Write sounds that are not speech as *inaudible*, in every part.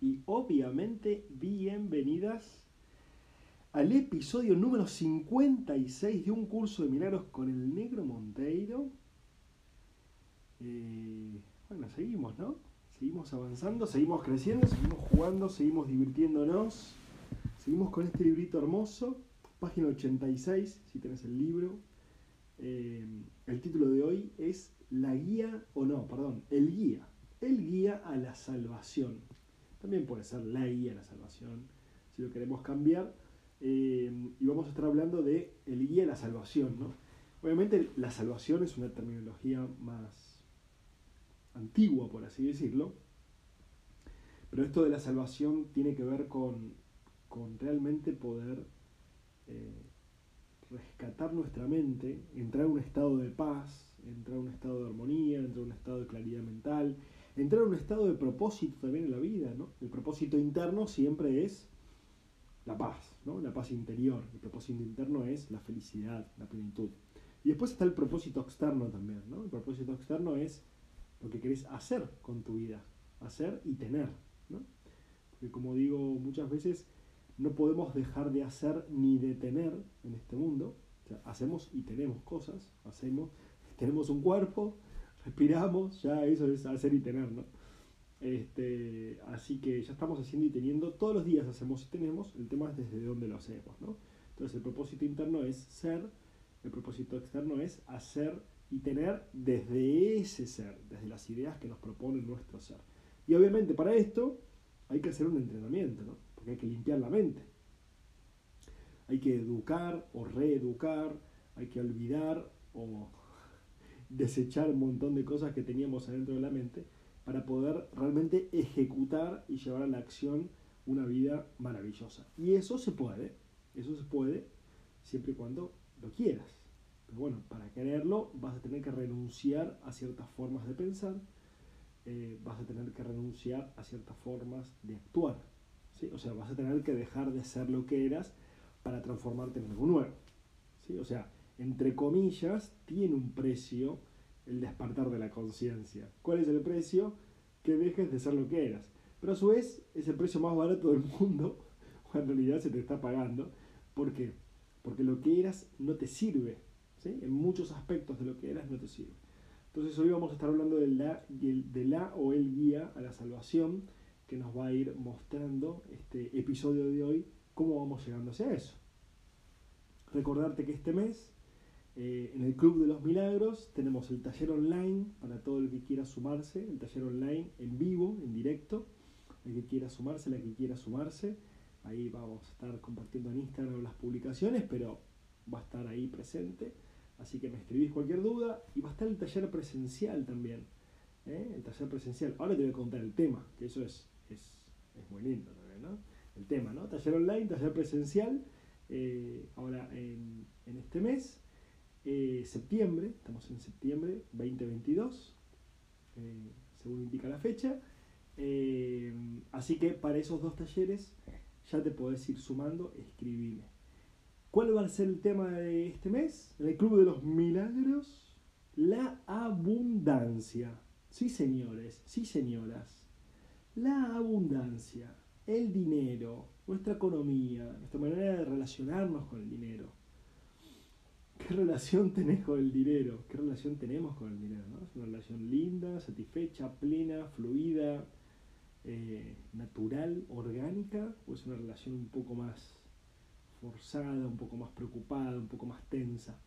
Y obviamente bienvenidas al episodio número 56 de un curso de milagros con el negro Monteiro. Eh, bueno, seguimos, ¿no? Seguimos avanzando, seguimos creciendo, seguimos jugando, seguimos divirtiéndonos. Seguimos con este librito hermoso, página 86, si tenés el libro. Eh, el título de hoy es La guía, o no, perdón, el guía. El guía a la salvación. También puede ser la guía a la salvación, si lo queremos cambiar. Eh, y vamos a estar hablando de el guía a la salvación, ¿no? Obviamente la salvación es una terminología más antigua, por así decirlo. Pero esto de la salvación tiene que ver con, con realmente poder eh, rescatar nuestra mente, entrar a un estado de paz, entrar a un estado de armonía, entrar a un estado de claridad mental, entrar a un estado de propósito también en la vida. ¿no? El propósito interno siempre es la paz, ¿no? la paz interior. El propósito interno es la felicidad, la plenitud. Y después está el propósito externo también. ¿no? El propósito externo es lo que querés hacer con tu vida, hacer y tener. ¿no? Porque como digo muchas veces, no podemos dejar de hacer ni de tener en este mundo. O sea, hacemos y tenemos cosas, hacemos, tenemos un cuerpo, respiramos, ya eso es hacer y tener, ¿no? Este, así que ya estamos haciendo y teniendo, todos los días hacemos y tenemos, el tema es desde dónde lo hacemos, ¿no? Entonces el propósito interno es ser, el propósito externo es hacer y tener desde ese ser, desde las ideas que nos propone nuestro ser. Y obviamente para esto hay que hacer un entrenamiento, ¿no? Porque hay que limpiar la mente. Hay que educar o reeducar, hay que olvidar o desechar un montón de cosas que teníamos adentro de la mente para poder realmente ejecutar y llevar a la acción una vida maravillosa. Y eso se puede, eso se puede siempre y cuando lo quieras. Pero bueno, para quererlo vas a tener que renunciar a ciertas formas de pensar, eh, vas a tener que renunciar a ciertas formas de actuar. ¿sí? O sea, vas a tener que dejar de ser lo que eras para transformarte en algo nuevo. ¿sí? O sea, entre comillas, tiene un precio el despertar de la conciencia. ¿Cuál es el precio? Que dejes de ser lo que eras. Pero a su vez es el precio más barato del *laughs* mundo, o en realidad se te está pagando. ¿Por qué? Porque lo que eras no te sirve. ¿sí? En muchos aspectos de lo que eras no te sirve. Entonces hoy vamos a estar hablando de la, de la o el guía a la salvación que nos va a ir mostrando este episodio de hoy cómo vamos llegando hacia eso. Recordarte que este mes eh, en el Club de los Milagros tenemos el taller online para todo el que quiera sumarse, el taller online en vivo, en directo, el que quiera sumarse, la que quiera sumarse. Ahí vamos a estar compartiendo en Instagram las publicaciones, pero va a estar ahí presente. Así que me escribís cualquier duda y va a estar el taller presencial también. ¿eh? El taller presencial. Ahora te voy a contar el tema, que eso es, es, muy lindo también, ¿no? El tema, ¿no? Taller online, taller presencial. Eh, ahora en, en este mes eh, septiembre, estamos en septiembre 2022, eh, según indica la fecha. Eh, así que para esos dos talleres ya te podés ir sumando, escribime. ¿Cuál va a ser el tema de este mes? En el Club de los Milagros, la abundancia. Sí, señores, sí, señoras. La abundancia, el dinero, nuestra economía, nuestra manera de relacionarnos con el dinero ¿Qué relación tenés con el dinero? ¿Qué relación tenemos con el dinero? ¿Es una relación linda, satisfecha, plena, fluida, eh, natural, orgánica? ¿O es una relación un poco más forzada, un poco más preocupada, un poco más tensa?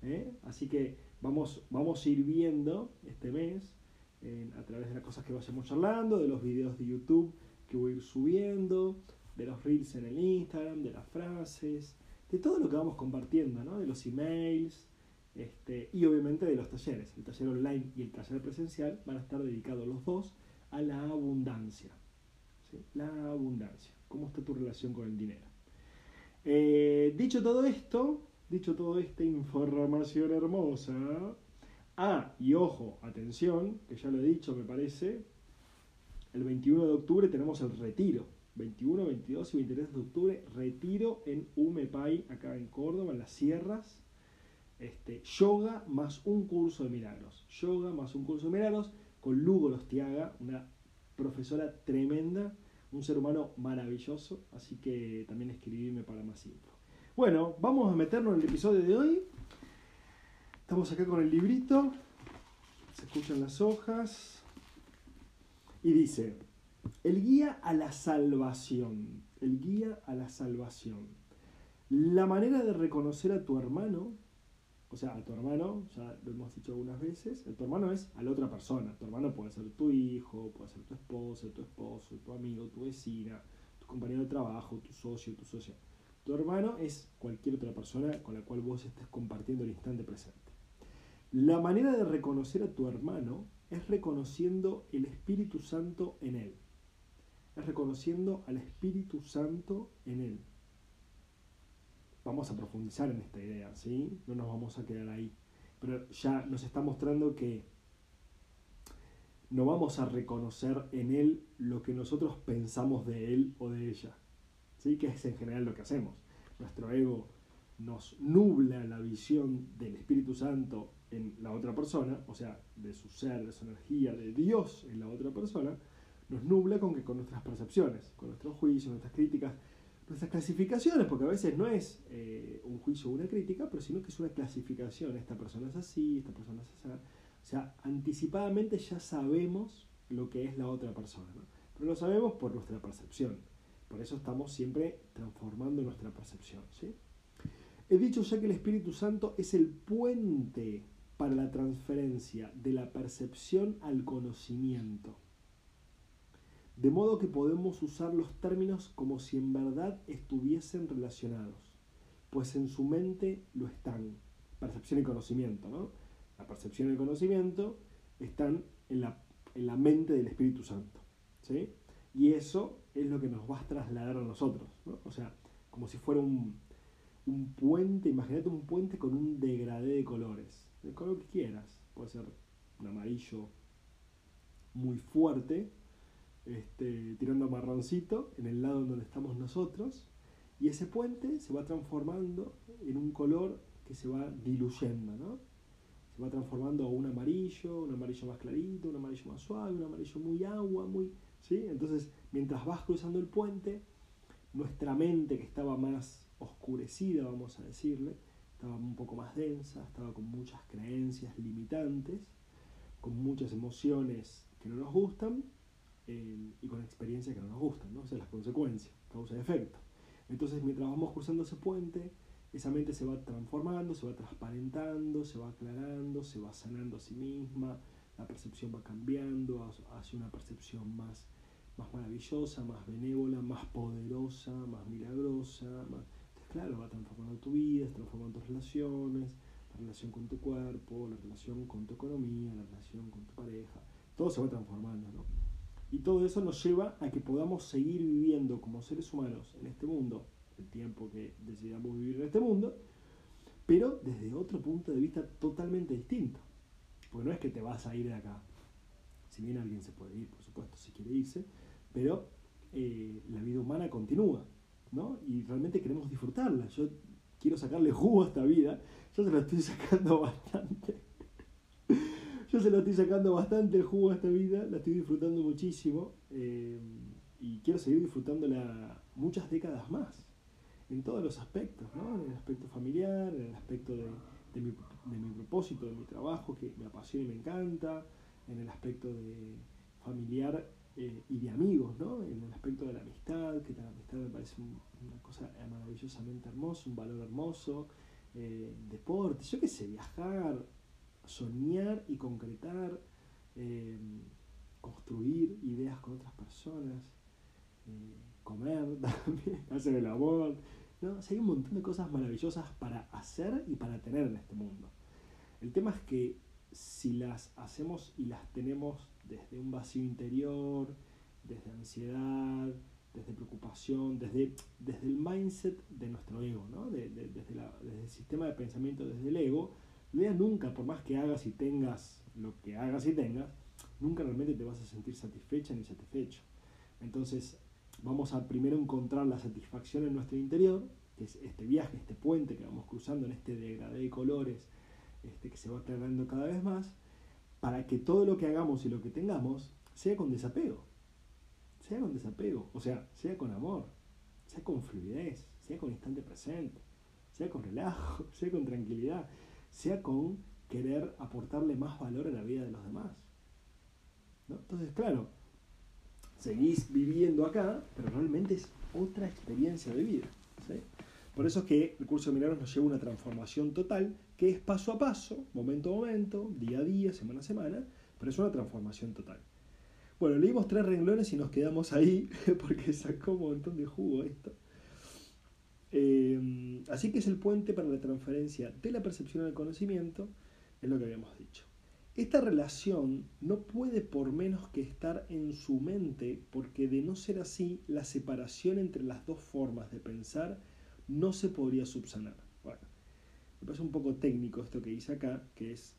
¿Eh? Así que vamos, vamos a ir viendo este mes a través de las cosas que vayamos charlando, de los videos de YouTube que voy a ir subiendo, de los reels en el Instagram, de las frases, de todo lo que vamos compartiendo, ¿no? de los emails, Este, y obviamente de los talleres. El taller online y el taller presencial van a estar dedicados los dos a la abundancia. La abundancia. ¿Cómo está tu relación con el dinero? Eh, dicho todo esto, dicho toda esta información hermosa, ah, y ojo, atención, que ya lo he dicho me parece, el 21 de octubre tenemos el retiro. 21, 22 y 23 de octubre, retiro en Umepay, acá en Córdoba, en las sierras. Este, yoga más un curso de milagros. Yoga más un curso de milagros con Lugo Lostiaga, una profesora tremenda, un ser humano maravilloso. Así que también escribime para más info. Bueno, vamos a meternos en el episodio de hoy. Estamos acá con el librito. Se escuchan las hojas. Y dice, el guía a la salvación. El guía a la salvación. La manera de reconocer a tu hermano, o sea, a tu hermano, ya lo hemos dicho algunas veces, tu hermano es a la otra persona. Tu hermano puede ser tu hijo, puede ser tu esposa, tu esposo, tu amigo, tu vecina, tu compañero de trabajo, tu socio, tu socia. Tu hermano es cualquier otra persona con la cual vos estés compartiendo el instante presente. La manera de reconocer a tu hermano es reconociendo el Espíritu Santo en él es reconociendo al Espíritu Santo en él. Vamos a profundizar en esta idea, ¿sí? No nos vamos a quedar ahí. Pero ya nos está mostrando que no vamos a reconocer en él lo que nosotros pensamos de él o de ella. ¿Sí? Que es en general lo que hacemos. Nuestro ego nos nubla la visión del Espíritu Santo en la otra persona, o sea, de su ser, de su energía, de Dios en la otra persona, nos nubla con, que, con nuestras percepciones, con nuestros juicios, nuestras críticas, nuestras clasificaciones, porque a veces no es eh, un juicio o una crítica, pero sino que es una clasificación. Esta persona es así, esta persona es así. O sea, anticipadamente ya sabemos lo que es la otra persona, pero lo sabemos por nuestra percepción. Por eso estamos siempre transformando nuestra percepción. He dicho ya que el Espíritu Santo es el puente para la transferencia de la percepción al conocimiento de modo que podemos usar los términos como si en verdad estuviesen relacionados, pues en su mente lo están. Percepción y conocimiento, ¿no? La percepción y el conocimiento están en la, en la mente del Espíritu Santo, ¿sí? Y eso es lo que nos va a trasladar a nosotros, ¿no? O sea, como si fuera un, un puente, imagínate un puente con un degradé de colores, el color que quieras, puede ser un amarillo muy fuerte, este, tirando marroncito en el lado donde estamos nosotros, y ese puente se va transformando en un color que se va diluyendo, ¿no? Se va transformando a un amarillo, un amarillo más clarito, un amarillo más suave, un amarillo muy agua, muy... ¿sí? Entonces, mientras vas cruzando el puente, nuestra mente que estaba más oscurecida, vamos a decirle, estaba un poco más densa, estaba con muchas creencias limitantes, con muchas emociones que no nos gustan, y con experiencias que no nos gustan, ¿no? O sea, las consecuencias, causa y efecto. Entonces, mientras vamos cruzando ese puente, esa mente se va transformando, se va transparentando, se va aclarando, se va sanando a sí misma, la percepción va cambiando hacia una percepción más, más maravillosa, más benévola, más poderosa, más milagrosa. Más... Entonces, claro, va transformando tu vida, transformando tus relaciones, la relación con tu cuerpo, la relación con tu economía, la relación con tu pareja, todo se va transformando, ¿no? Y todo eso nos lleva a que podamos seguir viviendo como seres humanos en este mundo, el tiempo que decidamos vivir en este mundo, pero desde otro punto de vista totalmente distinto. Porque no es que te vas a ir de acá. Si bien alguien se puede ir, por supuesto, si quiere irse, pero eh, la vida humana continúa, ¿no? Y realmente queremos disfrutarla. Yo quiero sacarle jugo a esta vida, yo se la estoy *laughs* sacando bastante yo se lo estoy sacando bastante el jugo a esta vida, la estoy disfrutando muchísimo eh, y quiero seguir disfrutándola muchas décadas más, en todos los aspectos, ¿no? en el aspecto familiar, en el aspecto de, mi, propósito, de mi trabajo, que me apasiona y me encanta, en el aspecto de familiar eh, y de amigos, ¿no? en el aspecto de la amistad, que la amistad me parece una cosa maravillosamente hermosa, un valor hermoso, eh, deporte, yo qué sé, viajar, soñar y concretar, eh, construir ideas con otras personas, eh, comer *laughs* también, hacer el amor. ¿no? hay un montón de cosas maravillosas para hacer y para tener en este mundo. El tema es que si las hacemos y las tenemos desde un vacío interior, desde ansiedad, desde preocupación, desde, desde el mindset de nuestro ego, ¿no? desde, el sistema de pensamiento, desde el ego, vea nunca, por más que hagas y tengas lo que hagas y tengas, nunca realmente te vas a sentir satisfecha ni satisfecho. Entonces, vamos a primero encontrar la satisfacción en nuestro interior, que es este viaje, este puente que vamos cruzando en este degradé de colores este, que se va aclarando cada vez más, para que todo lo que hagamos y lo que tengamos sea con desapego. Sea con desapego, o sea, sea con amor, sea con fluidez, sea con instante presente, sea con relajo, *laughs* sea con tranquilidad, sea con querer aportarle más valor a la vida de los demás. Entonces, claro, seguís viviendo acá, pero realmente es otra experiencia de vida. Por eso es que el curso de milagros nos lleva a una transformación total, que es paso a paso, momento a momento, día a día, semana a semana, pero es una transformación total. Bueno, leímos tres renglones y nos quedamos ahí, *laughs* porque sacó un montón de jugo esto. Eh, así que es el puente para la transferencia de la percepción al conocimiento, es lo que habíamos dicho. Esta relación no puede por menos que estar en su mente, porque de no ser así, la separación entre las dos formas de pensar no se podría subsanar. Bueno, me parece un poco técnico esto que dice acá, que es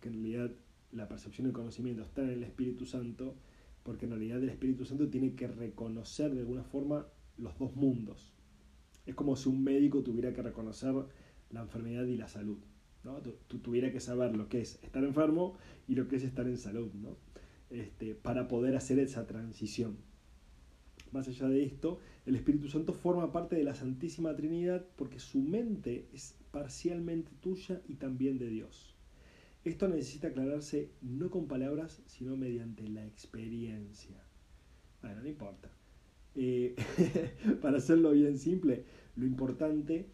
que en realidad la percepción del conocimiento está en el Espíritu Santo, porque en realidad el Espíritu Santo tiene que reconocer de alguna forma los dos mundos. Es como si un médico tuviera que reconocer la enfermedad y la salud. ¿no? Tú, tuviera que saber lo que es estar enfermo y lo que es estar en salud, ¿no? Este, para poder hacer esa transición. Más allá de esto, el Espíritu Santo forma parte de la Santísima Trinidad porque su mente es parcialmente tuya y también de Dios. Esto necesita aclararse no con palabras, sino mediante la experiencia. Bueno, no importa. *laughs* Para hacerlo bien simple, lo importante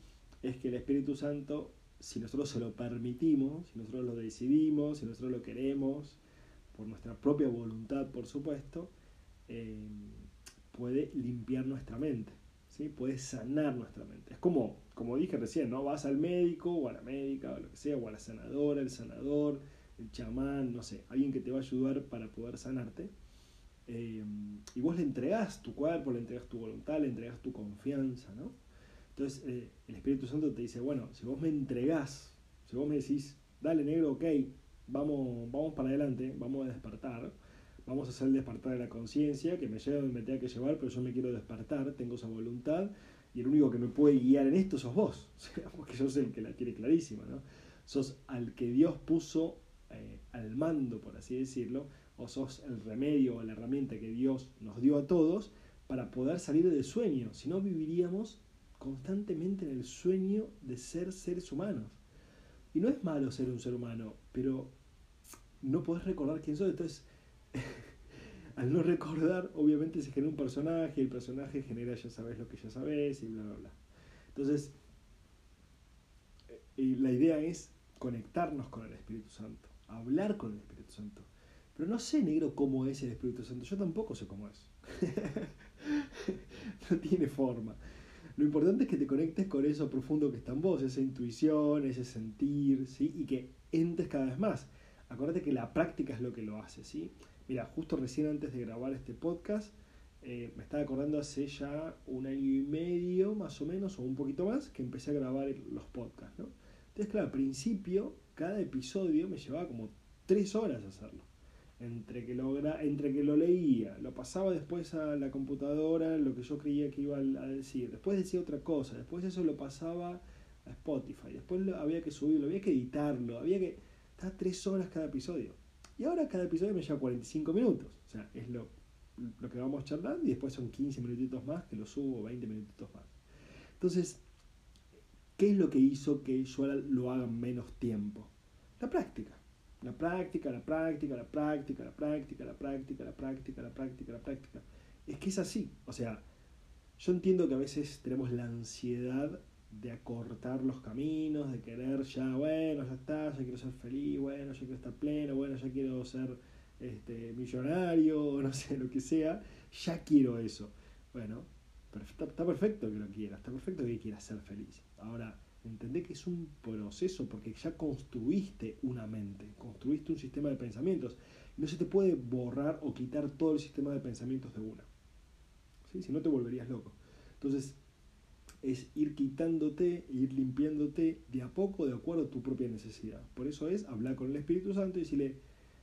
es que el Espíritu Santo si nosotros se lo permitimos, si nosotros lo decidimos, si nosotros lo queremos, por nuestra propia voluntad, por supuesto, eh, puede limpiar nuestra mente, ¿sí? puede sanar nuestra mente. Es como, como dije recién, ¿no? vas al médico o a la médica o lo que sea, o a la sanadora, el sanador, el chamán, no sé, alguien que te va a ayudar para poder sanarte. Eh, y vos le entregás tu cuerpo, le entregas tu voluntad, le entregas tu confianza, ¿no? Entonces eh, el Espíritu Santo te dice, bueno, si vos me entregás, si vos me decís, dale negro, ok, vamos, vamos para adelante, vamos a despertar, vamos a hacer el despertar de la conciencia, que me lleve donde me tenga que llevar, pero yo me quiero despertar, tengo esa voluntad, y el único que me puede guiar en esto sos vos, *laughs* porque yo soy el que la quiere clarísima, ¿no? Sos al que Dios puso eh, al mando, por así decirlo, o sos el remedio o la herramienta que Dios nos dio a todos para poder salir del sueño, si no viviríamos constantemente en el sueño de ser seres humanos. Y no es malo ser un ser humano, pero no podés recordar quién sos. Entonces, *laughs* al no recordar, obviamente se genera un personaje, el personaje genera ya sabes lo que ya sabes y bla, bla, bla. Entonces, eh, la idea es conectarnos con el Espíritu Santo, hablar con el Espíritu Santo. Pero no sé, negro, cómo es el Espíritu Santo. Yo tampoco sé cómo es. *laughs* no tiene forma. Lo importante es que te conectes con eso profundo que está en vos, esa intuición, ese sentir, ¿sí? Y que entres cada vez más. Acuérdate que la práctica es lo que lo hace, ¿sí? Mira, justo recién antes de grabar este podcast, eh, me estaba acordando hace ya un año y medio, más o menos, o un poquito más, que empecé a grabar los podcasts, ¿no? Entonces, claro, al principio, cada episodio me llevaba como tres horas hacerlo entre que, lo, entre que lo leía, lo pasaba después a la computadora, lo que yo creía que iba a decir, después decía otra cosa, después eso lo pasaba a Spotify, después había que subirlo, había que editarlo, había que... Estaba tres horas cada episodio. Y ahora cada episodio me lleva 45 minutos. O sea, es lo, lo que vamos charlando y después son 15 minutitos más que lo subo, 20 minutitos más. Entonces, ¿qué es lo que hizo que yo lo haga menos tiempo? La práctica. La práctica, la práctica, la práctica, la práctica, la práctica, la práctica, la práctica, la práctica. Es que es así. O sea, yo entiendo que a veces tenemos la ansiedad de acortar los caminos, de querer ya, bueno, ya está, ya quiero ser feliz, bueno, ya quiero estar pleno, bueno, ya quiero ser este, millonario, *laughs* no sé, lo que sea, ya quiero eso. Bueno, está perfecto que lo quieras, está perfecto que quieras ser feliz. Ahora, Entendé que es un proceso porque ya construiste una mente, construiste un sistema de pensamientos. No se te puede borrar o quitar todo el sistema de pensamientos de una. ¿Sí? Si no te volverías loco. Entonces, es ir quitándote, ir limpiándote de a poco de acuerdo a tu propia necesidad. Por eso es hablar con el Espíritu Santo y decirle,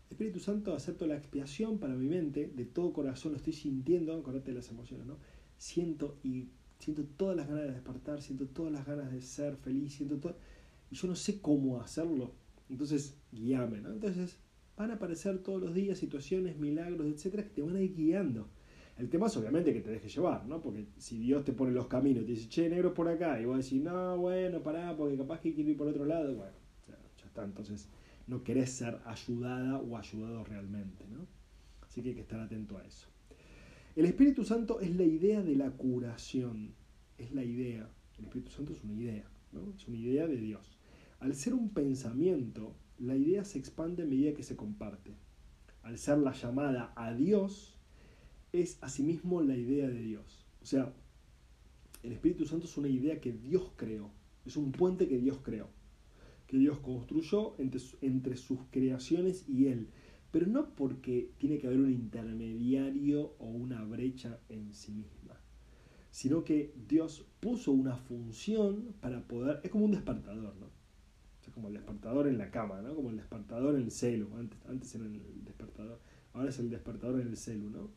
Espíritu Santo, acepto la expiación para mi mente, de todo corazón lo estoy sintiendo, acordate de las emociones, ¿no? Siento y siento todas las ganas de despertar, siento todas las ganas de ser feliz, siento todo, y yo no sé cómo hacerlo. Entonces, guíame, ¿no? Entonces, van a aparecer todos los días situaciones, milagros, etcétera, que te van a ir guiando. El tema es obviamente que te dejes llevar, ¿no? Porque si Dios te pone los caminos te dice, che, negro por acá, y vos decís, no, bueno, pará, porque capaz que quiero ir por otro lado, bueno, ya, ya está. Entonces, no querés ser ayudada o ayudado realmente, ¿no? Así que hay que estar atento a eso. El Espíritu Santo es la idea de la curación, es la idea. El Espíritu Santo es una idea, ¿no? Es una idea de Dios. Al ser un pensamiento, la idea se expande a medida que se comparte. Al ser la llamada a Dios, es asimismo la idea de Dios. O sea, el Espíritu Santo es una idea que Dios creó, es un puente que Dios creó, que Dios construyó entre, entre sus creaciones y Él, pero no porque tiene que haber un intermediario o una brecha en sí misma, sino que Dios puso una función para poder, es como un despertador, ¿no? O como el despertador en la cama, ¿no? Como el despertador en el celu, antes, antes era el despertador, ahora es el despertador en el celu, ¿no?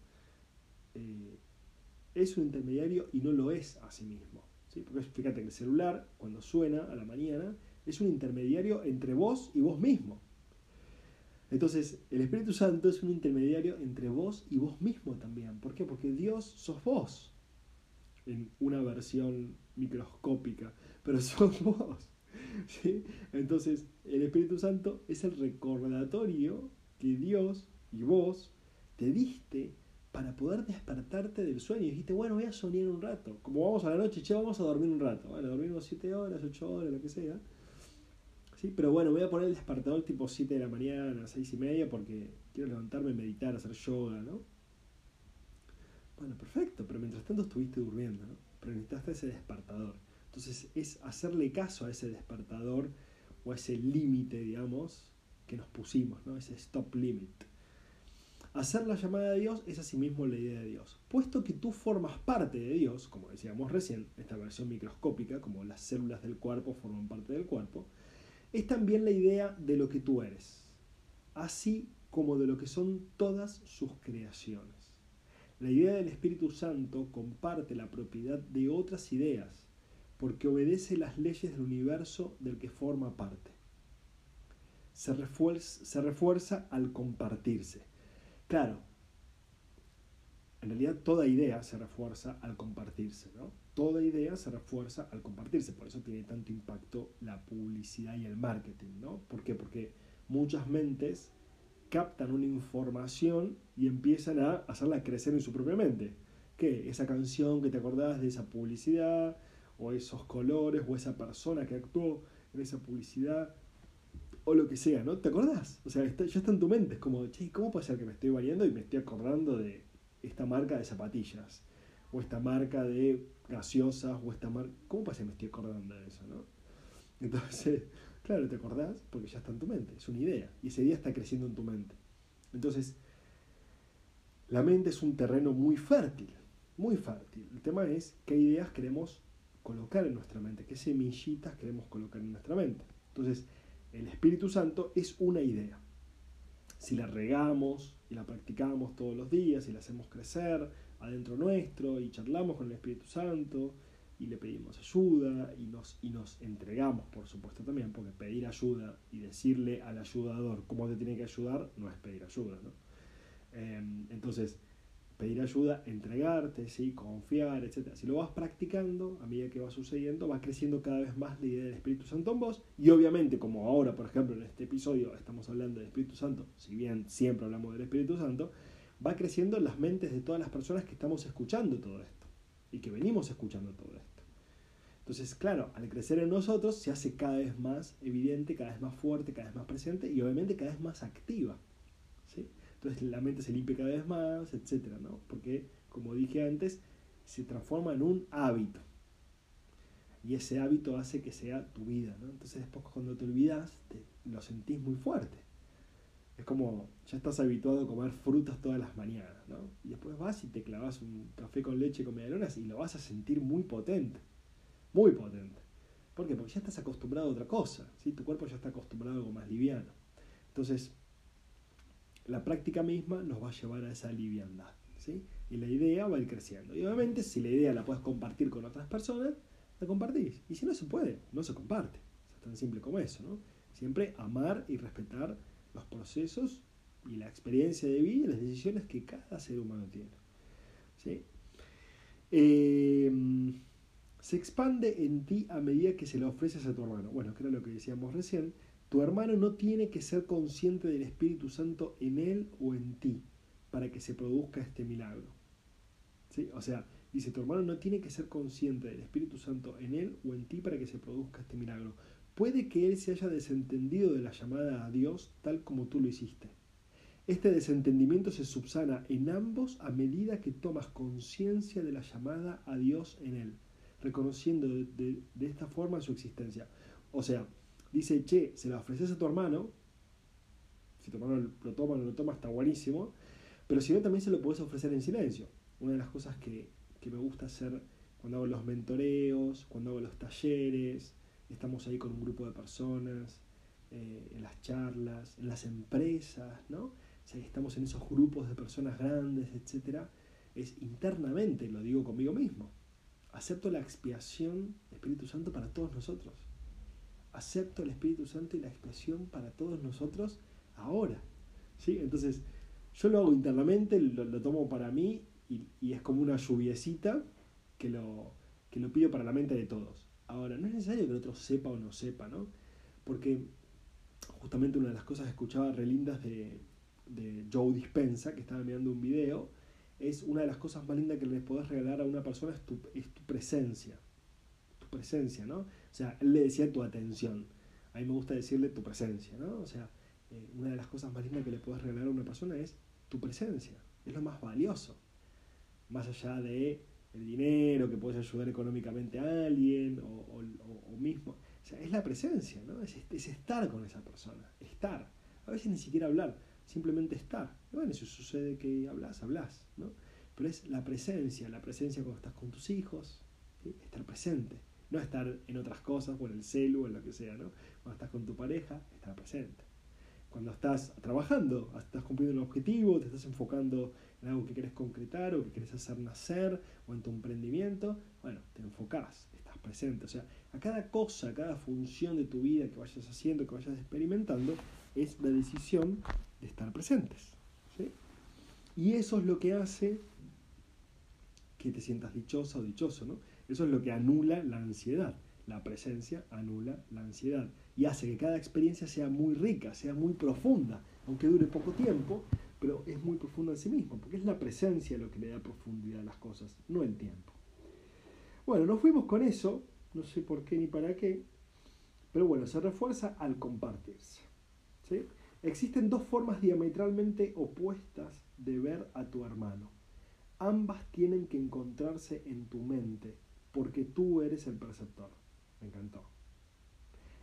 Eh, es un intermediario y no lo es a sí mismo. ¿sí? Porque fíjate que el celular, cuando suena a la mañana, es un intermediario entre vos y vos mismo. Entonces, el Espíritu Santo es un intermediario entre vos y vos mismo también. ¿Por qué? Porque Dios sos vos, en una versión microscópica, pero *laughs* sos vos. ¿sí? Entonces, el Espíritu Santo es el recordatorio que Dios y vos te diste para poder despertarte del sueño. Y dijiste, bueno, voy a soñar un rato. Como vamos a la noche, che, vamos a dormir un rato. Bueno, dormimos 7 horas, 8 horas, lo que sea. Pero bueno, voy a poner el despertador tipo 7 de la mañana, 6 y media, porque quiero levantarme, meditar, hacer yoga, ¿no? Bueno, perfecto, pero mientras tanto estuviste durmiendo, ¿no? Pero necesitaste ese despertador. Entonces es hacerle caso a ese despertador o a ese límite, digamos, que nos pusimos, ¿no? Ese stop limit. Hacer la llamada de Dios es asimismo la idea de Dios. Puesto que tú formas parte de Dios, como decíamos recién, esta versión microscópica, como las células del cuerpo forman parte del cuerpo, es también la idea de lo que tú eres, así como de lo que son todas sus creaciones. La idea del Espíritu Santo comparte la propiedad de otras ideas, porque obedece las leyes del universo del que forma parte. Se refuerza, se refuerza al compartirse Claro, en realidad toda idea se refuerza al compartirse, ¿no? Toda idea se refuerza al compartirse, por eso tiene tanto impacto la publicidad y el marketing, ¿no? ¿Por qué? Porque muchas mentes captan una información y empiezan a hacerla crecer en su propia mente. ¿Qué? Esa canción que te acordás de esa publicidad, o esos colores, o esa persona que actuó en esa publicidad, o lo que sea, ¿no? ¿Te acordás? O sea, ya está en tu mente. Es como, che, ¿cómo puede ser que me estoy bañando y me estoy acordando de esta marca de zapatillas? O esta marca de gaseosas, o esta marca... ¿Cómo ser que me estoy acordando de eso, no? Entonces, *laughs* claro, ¿te acordás? Porque ya está en tu mente, es una idea. Y ese día está creciendo en tu mente. Entonces, la mente es un terreno muy fértil, muy fértil. El tema es qué ideas queremos colocar en nuestra mente, qué semillitas queremos colocar en nuestra mente. Entonces, el Espíritu Santo es una idea. Si la regamos y la practicamos todos los días y la hacemos crecer adentro nuestro y charlamos con el Espíritu Santo y le pedimos ayuda y nos, y nos entregamos, por supuesto también, porque pedir ayuda y decirle al ayudador cómo te tiene que ayudar no es pedir ayuda. ¿no? Em, entonces, pedir ayuda, entregarte, ¿sí? confiar, etc. Si lo vas practicando, a medida que va sucediendo, va creciendo cada vez más la idea del Espíritu Santo en vos. Y obviamente, como ahora, por ejemplo, en este episodio estamos hablando del Espíritu Santo, si bien siempre hablamos del Espíritu Santo, va creciendo en las mentes de todas las personas que estamos escuchando todo esto y que venimos escuchando todo esto. Entonces, claro, al crecer en nosotros se hace cada vez más evidente, cada vez más fuerte, cada vez más presente y obviamente cada vez más activa. ¿sí? Entonces la mente se limpia cada vez más, etcétera, ¿no? Porque, como dije antes, se transforma en un hábito. Y ese hábito hace que sea tu vida, ¿no? Entonces después cuando te olvidas, te, lo sentís muy fuerte. Es como, ya estás habituado a comer frutas todas las mañanas, ¿no? Y después vas y te clavas un café con leche con medialunas y lo vas a sentir muy potente, muy potente. ¿Por qué? Porque ya estás acostumbrado a otra cosa, ¿sí? Tu cuerpo ya está acostumbrado a algo más liviano. Entonces, la práctica misma nos va a llevar a esa liviandad, ¿sí? Y la idea va a ir creciendo. Y obviamente, si la idea la puedes compartir con otras personas, la compartís. Y si no se puede, no se comparte. Es tan simple como eso, ¿no? Siempre amar y respetar los procesos y la experiencia de vida y las decisiones que cada ser humano tiene. ¿sí? Em, se expande en ti a medida que se lo ofreces a tu hermano. Bueno, que era lo que decíamos recién. Tu hermano no tiene que ser consciente del Espíritu Santo en él o en ti para que se produzca este milagro. ¿Sí? O sea, dice, tu hermano no tiene que ser consciente del Espíritu Santo en él o en ti para que se produzca este milagro. Puede que él se haya desentendido de la llamada a Dios tal como tú lo hiciste. Este desentendimiento se subsana en ambos a medida que tomas conciencia de la llamada a Dios en él, reconociendo de, esta forma su existencia. O sea, dice, che, se la ofreces a tu hermano, si tu hermano lo toma o no lo toma, está buenísimo, pero si no, también se lo puedes ofrecer en silencio. Una de las cosas que, que me gusta hacer cuando hago los mentoreos, cuando hago los talleres, estamos ahí con un grupo de personas, eh, en las charlas, en las empresas, ¿no? Estamos en esos grupos de personas grandes, etc. Es internamente, lo digo conmigo mismo. Acepto la expiación del Espíritu Santo para todos nosotros. Acepto el Espíritu Santo y la expiación para todos nosotros ahora. ¿sí? Entonces, yo lo hago internamente, lo, tomo para mí y, y, es como una lluviecita que lo, que lo pido para la mente de todos. Ahora, no es necesario que el otro sepa o no sepa, ¿no? Porque justamente una de las cosas que escuchaba re lindas de, de Joe Dispensa, que estaba mirando un video, es una de las cosas más lindas que les podés regalar a una persona es tu, es tu presencia. Tu presencia, ¿no? O sea, él le decía tu atención. A mí me gusta decirle tu presencia, ¿no? O sea, eh, una de las cosas más lindas que le puedes regalar a una persona es tu presencia. Es lo más valioso. Más allá de el dinero, que puedes ayudar económicamente a alguien o, mismo. O sea, es la presencia, ¿no? Es, es, estar con esa persona, estar. A veces ni siquiera hablar, simplemente estar. Y bueno, si sucede que hablas, hablas, ¿no? Pero es la presencia, la presencia cuando estás con tus hijos, estar presente. No estar en otras cosas, o en el celu, o en lo que sea, ¿no? Cuando estás con tu pareja, estar presente. Cuando estás trabajando, estás cumpliendo un objetivo, te estás enfocando en algo que quieres concretar o que quieres hacer nacer o en tu emprendimiento, bueno, te enfocás, estás presente. O sea, a cada cosa, a cada función de tu vida que vayas haciendo, que vayas experimentando, es la decisión de estar presentes. Y eso es lo que hace que te sientas dichosa o dichoso, ¿no? Eso es lo que anula la ansiedad. La presencia anula la ansiedad y hace que cada experiencia sea muy rica, sea muy profunda, aunque dure poco tiempo, pero es muy profundo en sí mismo, porque es la presencia lo que le da profundidad a las cosas, no el tiempo. Bueno, nos fuimos con eso, no sé por qué ni para qué, pero bueno, se refuerza al compartirse. Existen dos formas diametralmente opuestas de ver a tu hermano. Ambas tienen que encontrarse en tu mente, porque tú eres el perceptor. Me encantó.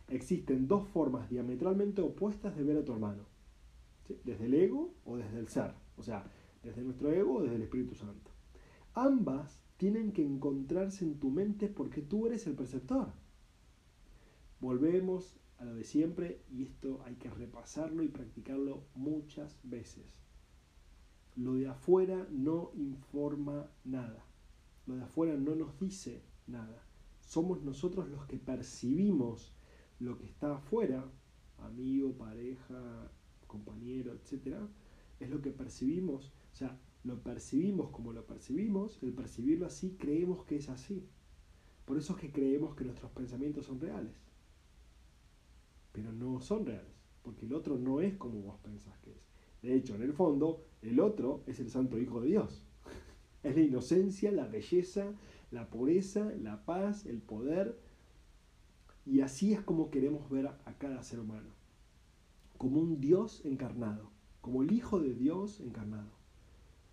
Existen dos formas diametralmente opuestas de ver a tu hermano desde el ego o desde el ser, o sea, desde nuestro ego o desde el Espíritu Santo. Ambas tienen que encontrarse en tu mente porque tú eres el perceptor. Volvemos a lo de siempre y esto hay que repasarlo y practicarlo muchas veces. Lo de afuera no informa nada. Lo de afuera no nos dice nada. Somos nosotros los que percibimos lo que está afuera, amigo, pareja, compañero, etcétera, es lo que percibimos, o sea, lo percibimos como lo percibimos, el percibirlo así creemos que es así. Por eso es que creemos que nuestros pensamientos son reales. Pero no son reales, porque el otro no es como vos pensás que es. De hecho, en el fondo, el otro es el Santo Hijo de Dios. *laughs* Es la inocencia, la belleza, la pureza, la paz, el poder. Y así es como queremos ver a cada ser humano como un Dios encarnado, como el Hijo de Dios encarnado,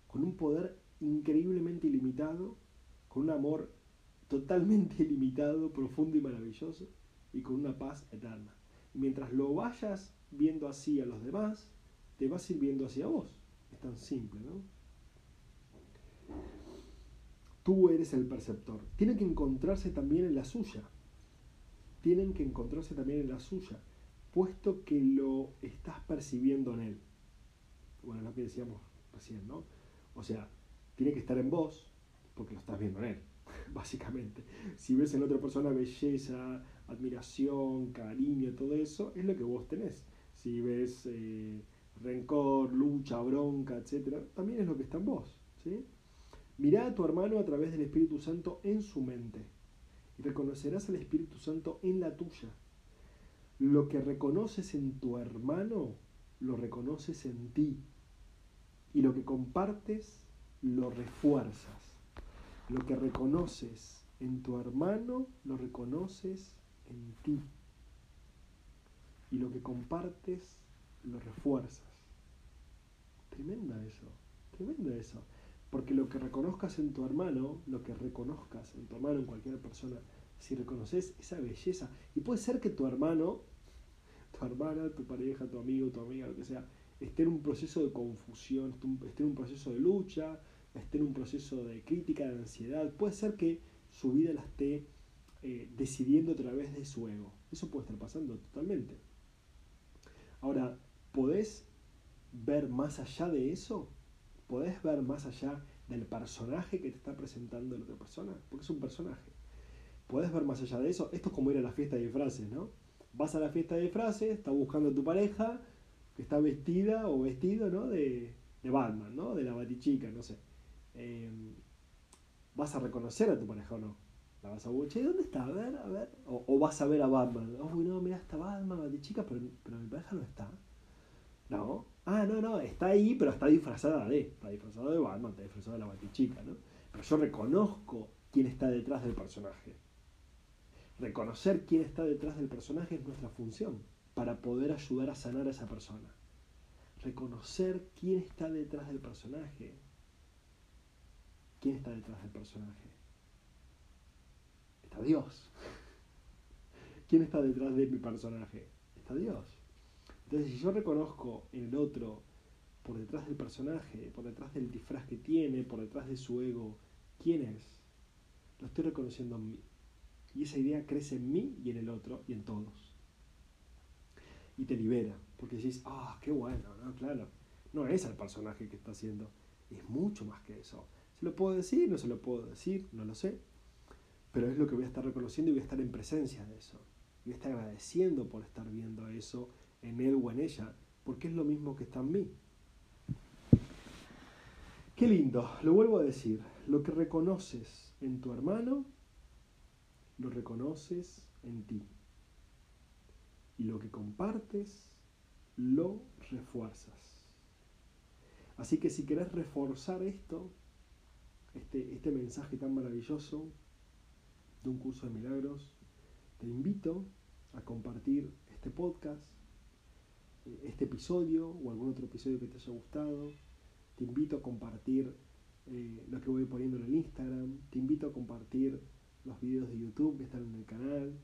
con un poder increíblemente ilimitado, con un amor totalmente *laughs* ilimitado, profundo y maravilloso, y con una paz eterna. Y mientras lo vayas viendo así a los demás, te vas a ir viendo así a vos. Es tan simple, ¿no? Tú eres el perceptor. Tienen que encontrarse también en la suya. Tienen que encontrarse también en la suya, puesto que lo estás percibiendo en él. Bueno, lo que decíamos recién, ¿no? O sea, tiene que estar en vos, porque lo estás viendo en él, *laughs* básicamente. Si ves en otra persona belleza, admiración, cariño, todo eso, es lo que vos tenés. Si ves eh, rencor, lucha, bronca, etc., también es lo que está en vos. ¿sí? Mirá a tu hermano a través del Espíritu Santo en su mente y reconocerás al Espíritu Santo en la tuya. Lo que reconoces en tu hermano, lo reconoces en ti. Y lo que compartes, lo refuerzas. Lo que reconoces en tu hermano, lo reconoces en ti. Y lo que compartes, lo refuerzas. Tremenda eso, tremenda eso. Porque lo que reconozcas en tu hermano, lo que reconozcas en tu hermano, en cualquier persona, si reconoces esa belleza, y puede ser que tu hermano, tu hermana, tu pareja, tu amigo, tu amiga, lo que sea, esté en un proceso de confusión, esté en un proceso de lucha, esté en un proceso de crítica, de ansiedad, puede ser que su vida la esté eh, decidiendo a través de su ego. Eso puede estar pasando totalmente. Ahora, ¿podés ver más allá de eso? ¿Podés ver más allá del personaje que te está presentando la otra persona? Porque es un personaje. ¿Podés ver más allá de eso? Esto es como ir a la fiesta de disfraces, ¿no? Vas a la fiesta de disfraces, estás buscando a tu pareja, que está vestida o vestido, ¿no? De, de Batman, ¿no? De la batichica, no sé. Em, vas a reconocer a tu pareja o no. La vas a che, ¿dónde está? A ver, a ver. O, vas a ver a Batman. Oh, no, mira, está Batman, batichica, pero, pero mi pareja no está. No. Ah, no, no, está ahí, pero está disfrazada de. Está disfrazada de Batman, está disfrazada de la batichica, ¿no? Pero yo reconozco quién está detrás del personaje. Reconocer quién está detrás del personaje es nuestra función para poder ayudar a sanar a esa persona. Reconocer quién está detrás del personaje. ¿Quién está detrás del personaje? Está Dios. *laughs* ¿Quién está detrás de mi personaje? Está Dios. Entonces, si yo reconozco en el otro, por detrás del personaje, por detrás del disfraz que tiene, por detrás de su ego, quién es, lo estoy reconociendo en mí. Y esa idea crece en mí y en el otro y en todos. Y te libera, porque decís, ah, qué bueno, ¿no? Claro, no es el personaje que está haciendo, es mucho más que eso. ¿Se lo puedo decir? No se lo puedo decir, no lo sé. Pero es lo que voy a estar reconociendo y voy a estar en presencia de eso. Voy a estar agradeciendo por estar viendo eso en él o en ella, porque es lo mismo que está en mí. Qué lindo, lo vuelvo a decir, lo que reconoces en tu hermano, lo reconoces en ti. Y lo que compartes, lo refuerzas. Así que si querés reforzar esto, este, este mensaje tan maravilloso de un curso de milagros, te invito a compartir este podcast este episodio o algún otro episodio que te haya gustado. Te invito a compartir eh, lo que voy poniendo en el Instagram. Te invito a compartir los videos de YouTube que están en el canal.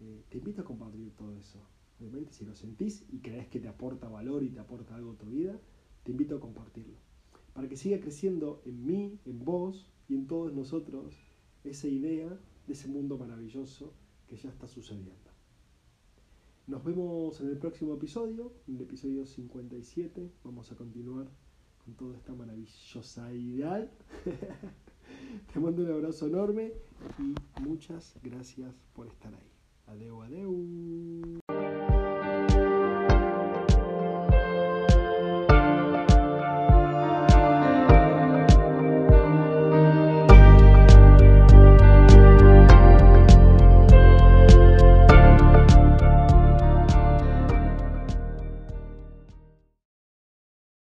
Eh, te invito a compartir todo eso. Obviamente, si lo sentís y crees que te aporta valor y te aporta algo a tu vida, te invito a compartirlo. Para que siga creciendo en mí, en vos y en todos nosotros esa idea de ese mundo maravilloso que ya está sucediendo. Nos vemos en el próximo episodio, en el episodio 57. Vamos a continuar con toda esta maravillosa ideal. *laughs* Te mando un abrazo enorme y muchas gracias por estar ahí. Adeu, adeu.